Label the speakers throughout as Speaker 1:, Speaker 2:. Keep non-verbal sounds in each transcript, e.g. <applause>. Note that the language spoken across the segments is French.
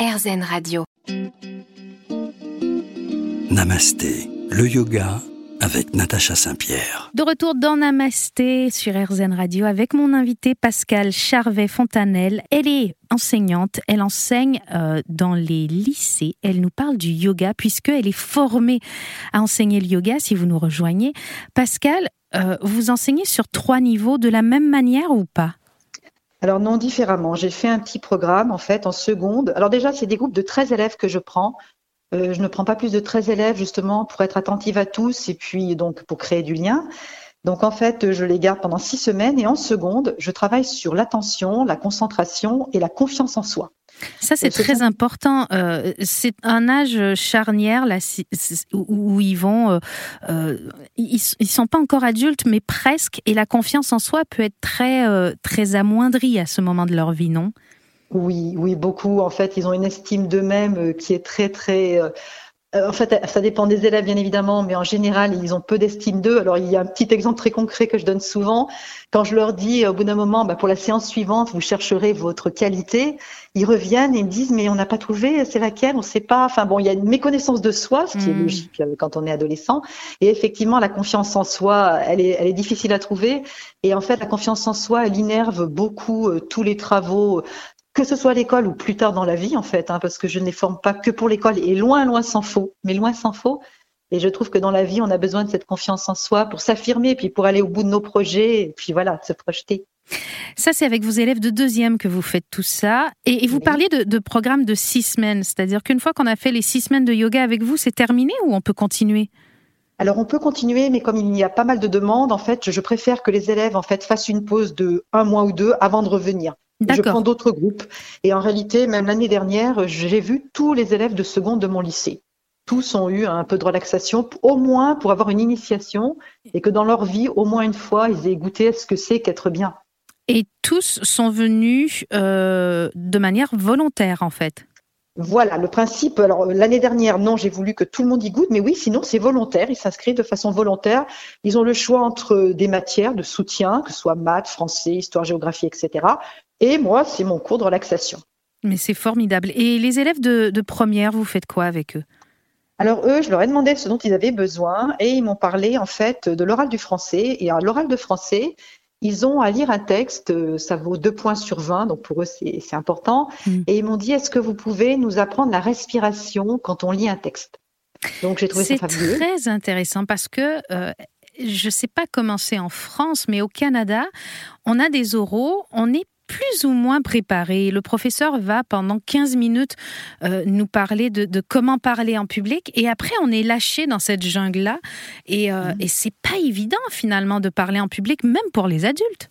Speaker 1: RZN Radio.
Speaker 2: Namasté, le yoga avec Natacha Saint-Pierre.
Speaker 3: De retour dans Namasté sur RZN Radio avec mon invité Pascal Charvet-Fontanelle. Elle est enseignante, elle enseigne euh, dans les lycées, elle nous parle du yoga puisqu'elle est formée à enseigner le yoga si vous nous rejoignez. Pascal, euh, vous enseignez sur trois niveaux de la même manière ou pas?
Speaker 4: Alors non, différemment. J'ai fait un petit programme en fait en seconde. Alors déjà, c'est des groupes de 13 élèves que je prends. Euh, je ne prends pas plus de 13 élèves justement pour être attentive à tous et puis donc pour créer du lien. Donc en fait, je les garde pendant six semaines et en seconde, je travaille sur l'attention, la concentration et la confiance en soi.
Speaker 3: Ça, c'est très important. Euh, c'est un âge charnière là, où ils vont. Euh, euh, ils, ils sont pas encore adultes, mais presque. Et la confiance en soi peut être très, très amoindrie à ce moment de leur vie, non?
Speaker 4: Oui, oui, beaucoup. En fait, ils ont une estime d'eux-mêmes qui est très, très en fait, ça dépend des élèves, bien évidemment, mais en général, ils ont peu d'estime d'eux. Alors, il y a un petit exemple très concret que je donne souvent. Quand je leur dis, au bout d'un moment, bah, pour la séance suivante, vous chercherez votre qualité, ils reviennent et me disent, mais on n'a pas trouvé, c'est laquelle, on ne sait pas. Enfin bon, il y a une méconnaissance de soi, ce qui est hmm. logique euh, quand on est adolescent. Et effectivement, la confiance en soi, elle est, elle est difficile à trouver. Et en fait, la confiance en soi, elle innerve beaucoup euh, tous les travaux que ce soit à l'école ou plus tard dans la vie en fait, hein, parce que je ne les forme pas que pour l'école et loin, loin s'en faut, mais loin s'en faut. Et je trouve que dans la vie, on a besoin de cette confiance en soi pour s'affirmer, puis pour aller au bout de nos projets, et puis voilà, se projeter.
Speaker 3: Ça, c'est avec vos élèves de deuxième que vous faites tout ça. Et, vous parliez de, de programme de six semaines, c'est-à-dire qu'une fois qu'on a fait les six semaines de yoga avec vous, c'est terminé ou on peut continuer?
Speaker 4: Alors on peut continuer, mais comme il y a pas mal de demandes, en fait, je préfère que les élèves en fait fassent une pause de un mois ou deux avant de revenir. Je prends d'autres groupes. Et en réalité, même l'année dernière, j'ai vu tous les élèves de seconde de mon lycée. Tous ont eu un peu de relaxation, au moins pour avoir une initiation, et que dans leur vie, au moins une fois, ils aient goûté à ce que c'est qu'être bien.
Speaker 3: Et tous sont venus euh, de manière volontaire, en fait.
Speaker 4: Voilà, le principe. Alors l'année dernière, non, j'ai voulu que tout le monde y goûte, mais oui, sinon c'est volontaire. Ils s'inscrivent de façon volontaire. Ils ont le choix entre des matières de soutien, que ce soit maths, français, histoire, géographie, etc. Et moi, c'est mon cours de relaxation.
Speaker 3: Mais c'est formidable. Et les élèves de, première, vous faites quoi avec eux?
Speaker 4: Alors eux, je leur ai demandé ce dont ils avaient besoin et ils m'ont parlé en fait de l'oral du français. Et à l'oral de français, ils ont à lire un texte, ça vaut deux points sur 20, donc pour eux c'est important. Mm. Et ils m'ont dit, est-ce que vous pouvez nous apprendre la respiration quand on lit un texte?
Speaker 3: Donc j'ai trouvé ça fabuleux. C'est très intéressant parce que euh, je ne sais pas comment c'est en France, mais au Canada, on a des oraux, on est plus ou moins préparé. Le professeur va pendant 15 minutes euh, nous parler de, comment parler en public et après on est lâché dans cette jungle-là et, euh, mmh. et c'est pas évident finalement de parler en public même pour les adultes.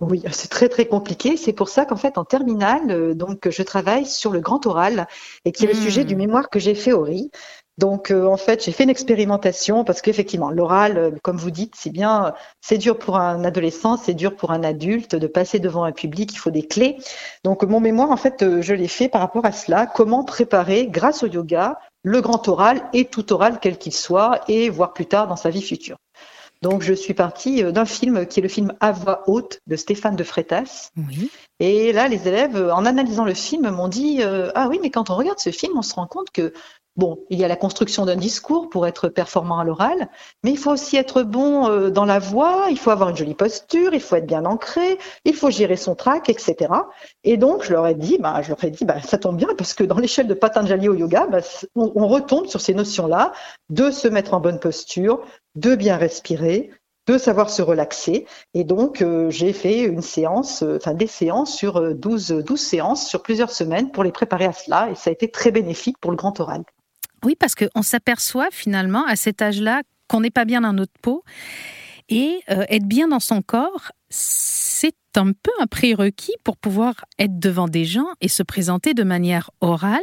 Speaker 4: Oui, c'est très très compliqué. C'est pour ça qu'en fait en terminale, euh, donc je travaille sur le grand oral et qui est le sujet du mémoire que j'ai fait au RI. Donc euh, en fait, j'ai fait une expérimentation parce qu'effectivement, l'oral, euh, comme vous dites, c'est bien, c'est dur pour un adolescent, c'est dur pour un adulte de passer devant un public, il faut des clés. Donc mon mémoire, en fait, euh, je l'ai fait par rapport à cela, comment préparer, grâce au yoga, le grand oral et tout oral quel qu'il soit, et voir plus tard dans sa vie future. Donc je suis partie d'un film qui est le film À voix haute de Stéphane de Freitas. Oui. Et là, les élèves, en analysant le film, m'ont dit Ah oui, mais quand on regarde ce film, on se rend compte que Bon, il y a la construction d'un discours pour être performant à l'oral, mais il faut aussi être bon euh, dans la voix, il faut avoir une jolie posture, il faut être bien ancré, il faut gérer son trac, etc. Et donc, je leur ai dit, bah, je leur ai dit, bah, ça tombe bien parce que dans l'échelle de Patanjali au yoga, bah, on, retombe sur ces notions-là de se mettre en bonne posture, de bien respirer, de savoir se relaxer. Et donc, euh, j'ai fait une séance, euh, enfin des séances sur 12, 12 séances sur plusieurs semaines pour les préparer à cela. Et ça a été très bénéfique pour le grand oral.
Speaker 3: Oui, parce qu'on s'aperçoit finalement à cet âge-là qu'on n'est pas bien dans notre peau. Et euh, être bien dans son corps, c'est un peu un prérequis pour pouvoir être devant des gens et se présenter de manière orale.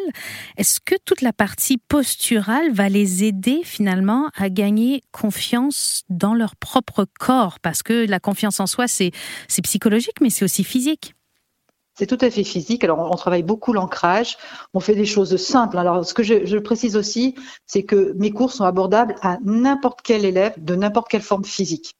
Speaker 3: Est-ce que toute la partie posturale va les aider finalement à gagner confiance dans leur propre corps? Parce que la confiance en soi, c'est psychologique, mais c'est aussi physique.
Speaker 4: C'est tout à fait physique. Alors, on travaille beaucoup l'ancrage. On fait des choses simples. Alors, ce que je, précise aussi, c'est que mes cours sont abordables à n'importe quel élève de n'importe quelle forme physique.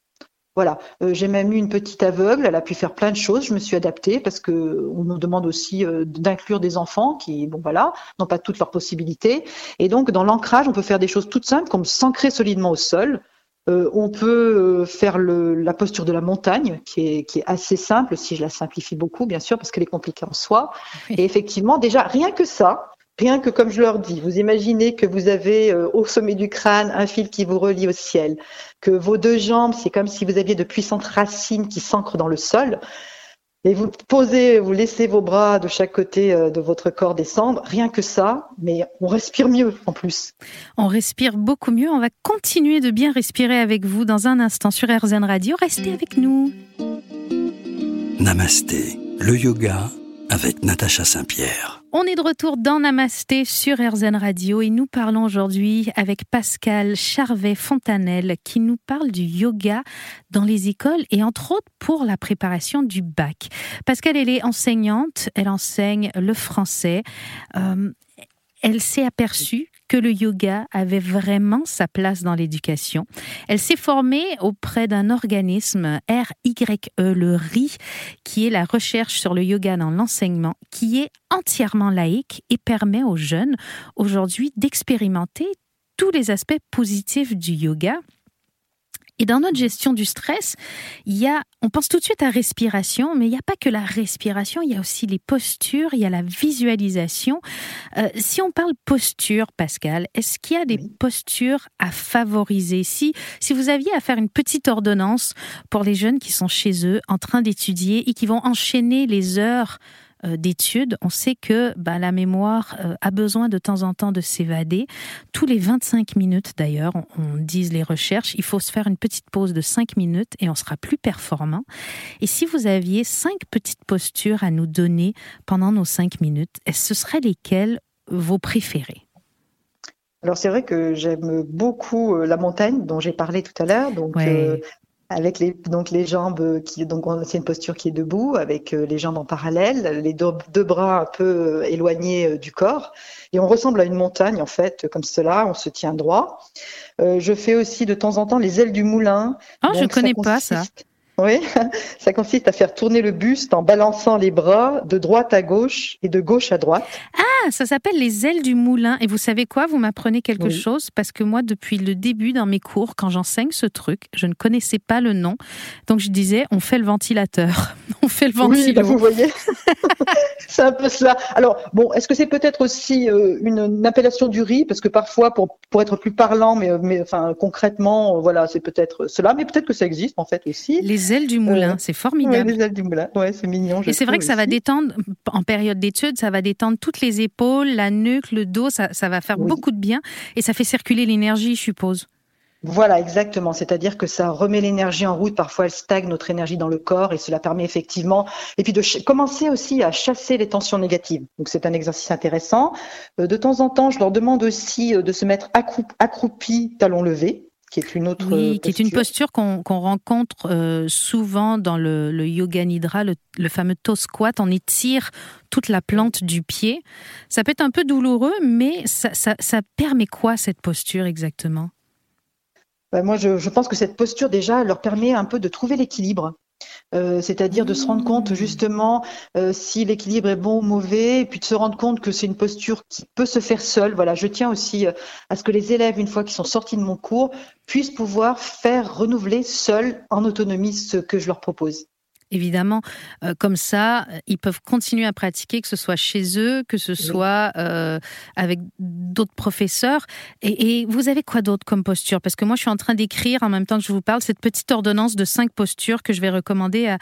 Speaker 4: Voilà, euh, j'ai même eu une petite aveugle, elle a pu faire plein de choses, je me suis adaptée parce que on nous demande aussi euh, d'inclure des enfants qui, bon voilà, n'ont pas toutes leurs possibilités. Et donc dans l'ancrage, on peut faire des choses toutes simples comme s'ancrer solidement au sol. Euh, on peut faire le, la posture de la montagne, qui est, qui est assez simple, si je la simplifie beaucoup, bien sûr, parce qu'elle est compliquée en soi. Et effectivement, déjà, rien que ça, Rien que comme je leur dis, vous imaginez que vous avez euh, au sommet du crâne un fil qui vous relie au ciel, que vos deux jambes, c'est comme si vous aviez de puissantes racines qui s'ancrent dans le sol. Et vous posez, vous laissez vos bras de chaque côté euh, de votre corps descendre. Rien que ça, mais on respire mieux en plus.
Speaker 3: On respire beaucoup mieux. On va continuer de bien respirer avec vous dans un instant sur RZN Radio. Restez avec nous.
Speaker 2: Namasté, le yoga avec Natacha Saint-Pierre.
Speaker 3: On est de retour dans Namasté sur RZN Radio et nous parlons aujourd'hui avec Pascal Charvet-Fontanel qui nous parle du yoga dans les écoles et entre autres pour la préparation du bac. Pascal, elle est enseignante, elle enseigne le français. Euh, elle s'est aperçue que le yoga avait vraiment sa place dans l'éducation. Elle s'est formée auprès d'un organisme RYE, le RI, qui est la recherche sur le yoga dans l'enseignement, qui est entièrement laïque et permet aux jeunes aujourd'hui d'expérimenter tous les aspects positifs du yoga et dans notre gestion du stress, il y a, on pense tout de suite à respiration, mais il n'y a pas que la respiration, il y a aussi les postures, il y a la visualisation. Euh, si on parle posture, Pascal, est-ce qu'il y a des postures à favoriser? Si, si vous aviez à faire une petite ordonnance pour les jeunes qui sont chez eux en train d'étudier et qui vont enchaîner les heures d'études, on sait que bah, la mémoire euh, a besoin de temps en temps de s'évader. Tous les 25 minutes d'ailleurs, on, on disent les recherches, il faut se faire une petite pause de 5 minutes et on sera plus performant. Et si vous aviez cinq petites postures à nous donner pendant nos 5 minutes, ce seraient lesquelles vos préférées?
Speaker 4: Alors c'est vrai que j'aime beaucoup euh, la montagne dont j'ai parlé tout à l'heure. Donc ouais avec les donc les jambes qui donc c'est une posture qui est debout avec euh, les jambes en parallèle, les deux, deux bras un peu euh, éloignés euh, du corps et on ressemble à une montagne en fait comme cela, on se tient droit. Euh, je fais aussi de temps en temps les ailes du moulin.
Speaker 3: Ah, je connais pas ça.
Speaker 4: Oui, <laughs> ça consiste à faire tourner le buste en balançant les bras de droite à gauche et de gauche à droite.
Speaker 3: Ah, ça s'appelle les ailes du moulin. Et vous savez quoi? Vous m'apprenez quelque oui. chose parce que moi, depuis le début dans mes cours, quand j'enseigne ce truc, je ne connaissais pas le nom. Donc je disais, on fait le ventilateur. <laughs> On fait le ventilateur.
Speaker 4: Oui, bah vous voyez, <laughs> c'est un peu cela. Alors bon, est-ce que c'est peut-être aussi euh, une, une, appellation du riz? Parce que parfois, pour, pour être plus parlant, mais, mais enfin concrètement, voilà, c'est peut-être cela. Mais peut-être que ça existe en fait aussi.
Speaker 3: Les ailes du moulin, c'est formidable.
Speaker 4: Ouais, les ailes du moulin, ouais, c'est mignon.
Speaker 3: Et c'est vrai que ça
Speaker 4: aussi.
Speaker 3: va détendre, en période d'études, ça va détendre toutes les épaules, la nuque, le dos, ça, ça va faire oui. beaucoup de bien et ça fait circuler l'énergie, je suppose.
Speaker 4: Voilà, exactement. C'est-à-dire que ça remet l'énergie en route. Parfois, elle stagne notre énergie dans le corps et cela permet effectivement, et puis de commencer aussi à chasser les tensions négatives. Donc, c'est un exercice intéressant. Euh, de temps en temps, je leur demande aussi euh, de se mettre accroupi, talons levés qui est une autre
Speaker 3: oui, posture. qui est une posture qu'on qu rencontre euh, souvent dans le, le yoga nidra, le, le, fameux toe squat. On étire toute la plante du pied. Ça peut être un peu douloureux, mais ça, ça, ça permet quoi cette posture exactement?
Speaker 4: Ben moi, je, je, pense que cette posture déjà leur permet un peu de trouver l'équilibre. Euh, c'est-à-dire de se rendre compte justement euh, si l'équilibre est bon ou mauvais, et puis de se rendre compte que c'est une posture qui peut se faire seule. Voilà, je tiens aussi euh, à ce que les élèves, une fois qu'ils sont sortis de mon cours, puissent pouvoir faire renouveler seuls en autonomie ce que je leur propose
Speaker 3: évidemment, euh, comme ça, ils peuvent continuer à pratiquer, que ce soit chez eux, que ce soit euh, avec d'autres professeurs. Et, et, vous avez quoi d'autre comme posture? Parce que moi, je suis en train d'écrire en même temps que je vous parle cette petite ordonnance de cinq postures que je vais recommander à,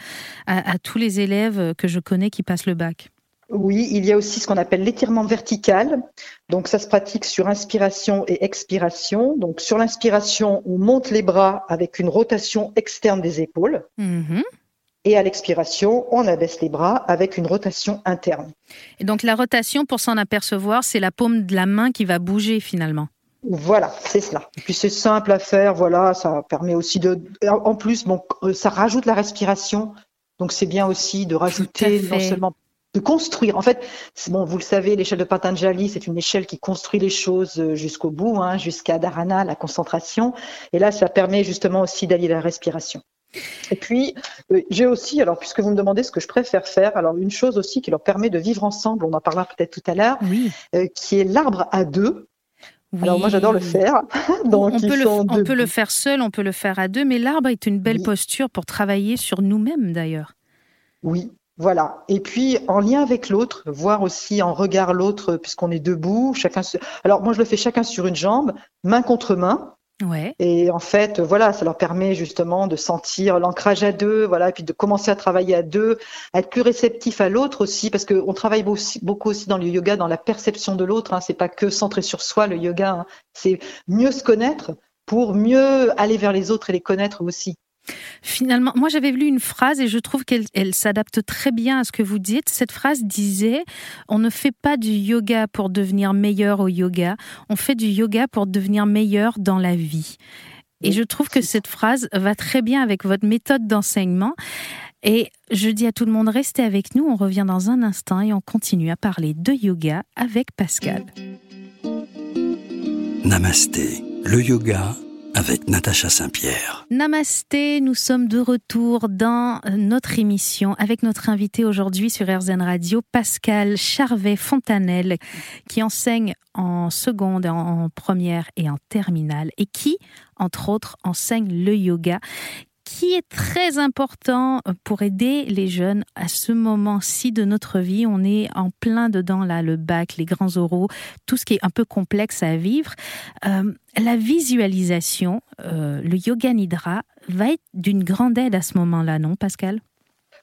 Speaker 3: à, à tous les élèves que je connais qui passent le bac.
Speaker 4: Oui, il y a aussi ce qu'on appelle l'étirement vertical. Donc ça se pratique sur inspiration et expiration. Donc sur l'inspiration, on monte les bras avec une rotation externe des épaules.
Speaker 3: Mm -hmm.
Speaker 4: Et à l'expiration, on abaisse les bras avec une rotation interne.
Speaker 3: Et donc la rotation, pour s'en apercevoir, c'est la paume de la main qui va bouger finalement.
Speaker 4: Voilà, c'est cela. Et puis c'est simple à faire, voilà, ça permet aussi de... En plus, bon, ça rajoute la respiration, donc c'est bien aussi de rajouter non seulement de construire. En fait, bon, vous le savez, l'échelle de Patanjali, c'est une échelle qui construit les choses jusqu'au bout, hein, jusqu'à Dharana, la concentration. Et là, ça permet justement aussi d'allier la respiration. Et puis, euh, j'ai aussi, alors puisque vous me demandez ce que je préfère faire, alors une chose aussi qui leur permet de vivre ensemble, on en parlera peut-être tout à l'heure, euh, qui est l'arbre à deux. Alors moi j'adore le faire. <laughs>
Speaker 3: Donc, on, peut le, on peut, le, faire seul, on peut le faire à deux, mais l'arbre est une belle posture pour travailler sur nous-mêmes d'ailleurs.
Speaker 4: Oui, voilà. Et puis en lien avec l'autre, voir aussi en regard l'autre puisqu'on est debout, chacun. Alors moi je le fais chacun sur une jambe, main contre main. Et en fait, voilà, ça leur permet justement de sentir l'ancrage à deux, voilà, et puis de commencer à travailler à deux, à être plus réceptif à l'autre aussi, parce qu'on travaille beaucoup aussi dans le yoga, dans la perception de l'autre. Hein, c'est pas que centré sur soi le yoga, hein. c'est mieux se connaître pour mieux aller vers les autres et les connaître aussi.
Speaker 3: Finalement, moi j'avais lu une phrase et je trouve qu'elle s'adapte très bien à ce que vous dites. Cette phrase disait On ne fait pas du yoga pour devenir meilleur au yoga, on fait du yoga pour devenir meilleur dans la vie. Et je trouve que cette phrase va très bien avec votre méthode d'enseignement. Et je dis à tout le monde, restez avec nous, on revient dans un instant et on continue à parler de yoga avec Pascal.
Speaker 2: Namasté, le yoga avec Natacha Saint-Pierre.
Speaker 3: Namasté, nous sommes de retour dans notre émission avec notre invité aujourd'hui sur RZN Radio, Pascal Charvet-Fontanel, qui enseigne en seconde, en première et en terminale et qui, entre autres, enseigne le yoga qui est très important pour aider les jeunes à ce moment-ci de notre vie. On est en plein dedans, là, le bac, les grands oraux, tout ce qui est un peu complexe à vivre. Euh, la visualisation, euh, le yoga nidra, va être d'une grande aide à ce moment-là, non, Pascal?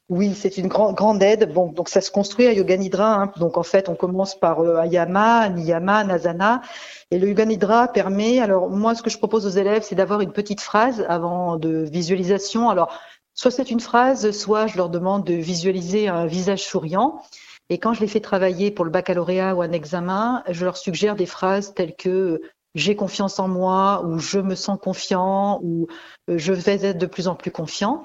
Speaker 4: Oui, c'est une grande aide. Bon, donc ça se construit à Yoga Nidra. Hein. Donc en fait, on commence par euh, Ayama, Niyama, Nasana. Et le Yoga Nidra permet, alors moi, ce que je propose aux élèves, c'est d'avoir une petite phrase avant de visualisation. Alors, soit c'est une phrase, soit je leur demande de visualiser un visage souriant. Et quand je les fais travailler pour le baccalauréat ou un examen, je leur suggère des phrases telles que j'ai confiance en moi ou je me sens confiant ou euh, je vais être de plus en plus confiant.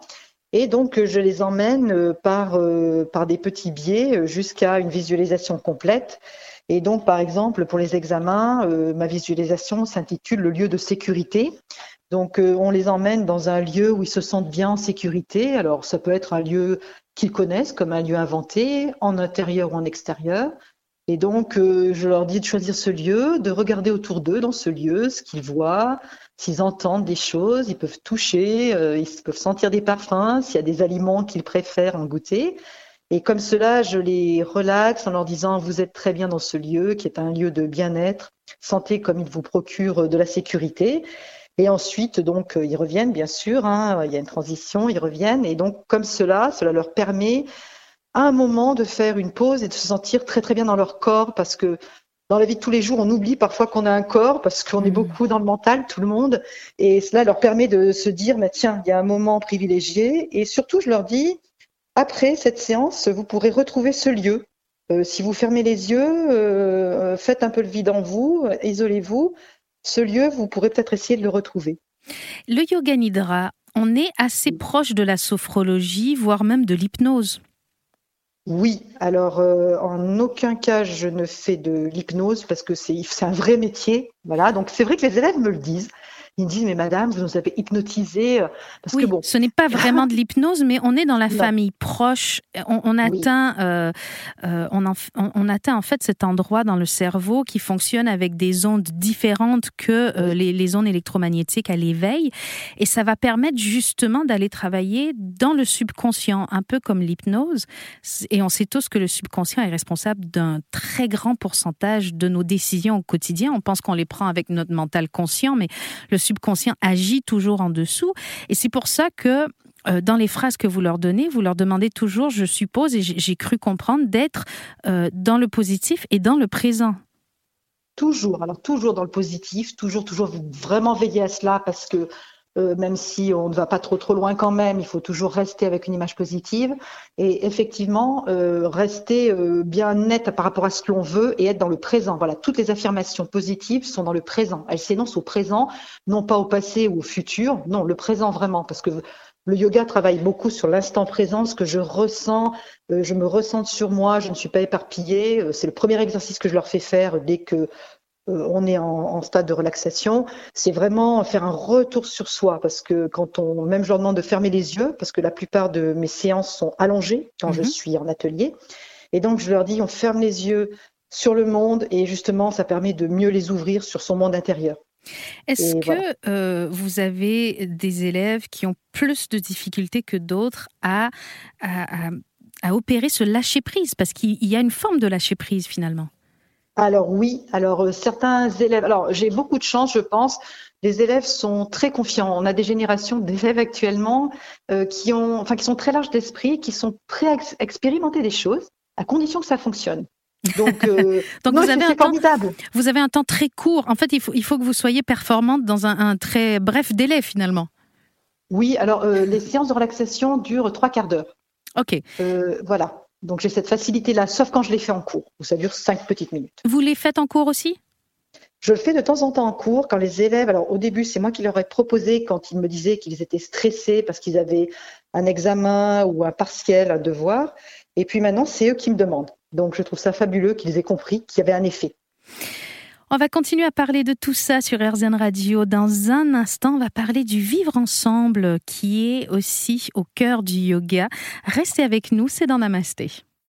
Speaker 4: Et donc, je les emmène euh, par, euh, par des petits biais euh, jusqu'à une visualisation complète. Et donc, par exemple, pour les examens, ma visualisation s'intitule le lieu de sécurité. Donc, on les emmène dans un lieu où ils se sentent bien en sécurité. Alors, ça peut être un lieu qu'ils connaissent, comme un lieu inventé, en intérieur ou en extérieur. Et donc, je leur dis de choisir ce lieu, de regarder autour d'eux dans ce lieu, ce qu'ils voient, s'ils entendent des choses, ils peuvent toucher, euh, ils peuvent sentir des parfums, s'il y a des aliments qu'ils préfèrent en goûter. Et comme cela, je les relaxe en leur disant vous êtes très bien dans ce lieu qui est un lieu de bien-être, sentez comme il vous procure de la sécurité. Et ensuite, donc, ils reviennent, bien sûr, hein, il y a une transition, ils reviennent. Et donc, comme cela, cela leur permet à un moment de faire une pause et de se sentir très, très bien dans leur corps parce que dans la vie de tous les jours, on oublie parfois qu'on a un corps parce qu'on est mm. beaucoup dans le mental, tout le monde. Et cela leur permet de se dire, mais tiens, il y a un moment privilégié. Et surtout, je leur dis, après cette séance, vous pourrez retrouver ce lieu. Euh, si vous fermez les yeux, euh, faites un peu le vide en vous, isolez-vous. Ce lieu, vous pourrez peut-être essayer de le retrouver.
Speaker 3: Le yoga nidra, on est assez proche de la sophrologie, voire même de l'hypnose.
Speaker 4: Oui, alors euh, en aucun cas je ne fais de l'hypnose parce que c'est un vrai métier. Voilà, donc c'est vrai que les élèves me le disent. Ils me disent, mais madame, vous nous avez hypnotisé. Euh,
Speaker 3: parce oui, que bon. ce n'est pas vraiment de l'hypnose, mais on est dans la famille proche. On, atteint, euh, euh, on, on, atteint en fait cet endroit dans le cerveau qui fonctionne avec des ondes différentes que les, les, ondes électromagnétiques à l'éveil. Et ça va permettre justement d'aller travailler dans le subconscient, un peu comme l'hypnose. Et on sait tous que le subconscient est responsable d'un très grand pourcentage de nos décisions au quotidien. On pense qu'on les prend avec notre mental conscient, mais le subconscient agit toujours en dessous. Et c'est pour ça que euh, dans les phrases que vous leur donnez, vous leur demandez toujours, je suppose, et j'ai cru comprendre, d'être euh, dans le positif et dans le présent.
Speaker 4: Toujours, alors toujours dans le positif, toujours, toujours vraiment veiller à cela parce que euh, même si on ne va pas trop trop loin quand même, il faut toujours rester avec une image positive et effectivement euh, rester euh, bien net par rapport à ce que l'on veut et être dans le présent. Voilà, toutes les affirmations positives sont dans le présent. Elles s'énoncent au présent, non pas au passé ou au futur, non, le présent vraiment, parce que le yoga travaille beaucoup sur l'instant présent, ce que je ressens, je me ressens sur moi, je ne suis pas éparpillée. C'est le premier exercice que je leur fais faire dès que euh, on est en, stade de relaxation, c'est vraiment faire un retour sur soi parce que quand on, même je leur demande de fermer les yeux parce que la plupart de mes séances sont allongées quand je mhm. suis en atelier. Et donc je leur dis on ferme les yeux sur le monde et justement ça permet de mieux les ouvrir sur son monde intérieur.
Speaker 3: Est-ce que euh, vous avez des élèves qui ont plus de difficultés que d'autres à, à opérer ce lâcher-prise? Parce qu'il y a une forme de lâcher-prise finalement.
Speaker 4: Alors oui, alors euh, certains élèves, alors j'ai beaucoup de chance, je pense. Les élèves sont très confiants. On a des générations d'élèves actuellement euh, qui ont, enfin, qui sont très larges d'esprit, qui sont prêts à expérimenter des choses, à condition que ça fonctionne. Donc, euh, <laughs>
Speaker 3: Donc vous, avez un temps, vous avez un temps très court. En fait, il faut, il faut que vous soyez performante dans un, un très bref délai finalement.
Speaker 4: Oui, alors les séances de relaxation durent trois quarts d'heure.
Speaker 3: Ok.
Speaker 4: voilà. Donc j'ai cette facilité-là, sauf quand je les fais en cours, où ça dure cinq petites minutes.
Speaker 3: Vous les faites en cours aussi?
Speaker 4: Je le fais de temps en temps en cours quand les élèves, alors au début c'est moi qui leur ai proposé quand ils me disaient qu'ils étaient stressés parce qu'ils avaient un examen ou un partiel, un devoir, et puis maintenant c'est eux qui me demandent. Donc je trouve ça fabuleux qu'ils aient compris qu'il y avait un effet.
Speaker 3: On va continuer à parler de tout ça sur RZN Radio. Dans un instant, on va parler du vivre ensemble qui est aussi au cœur du yoga. Restez avec nous, c'est dans Namasté.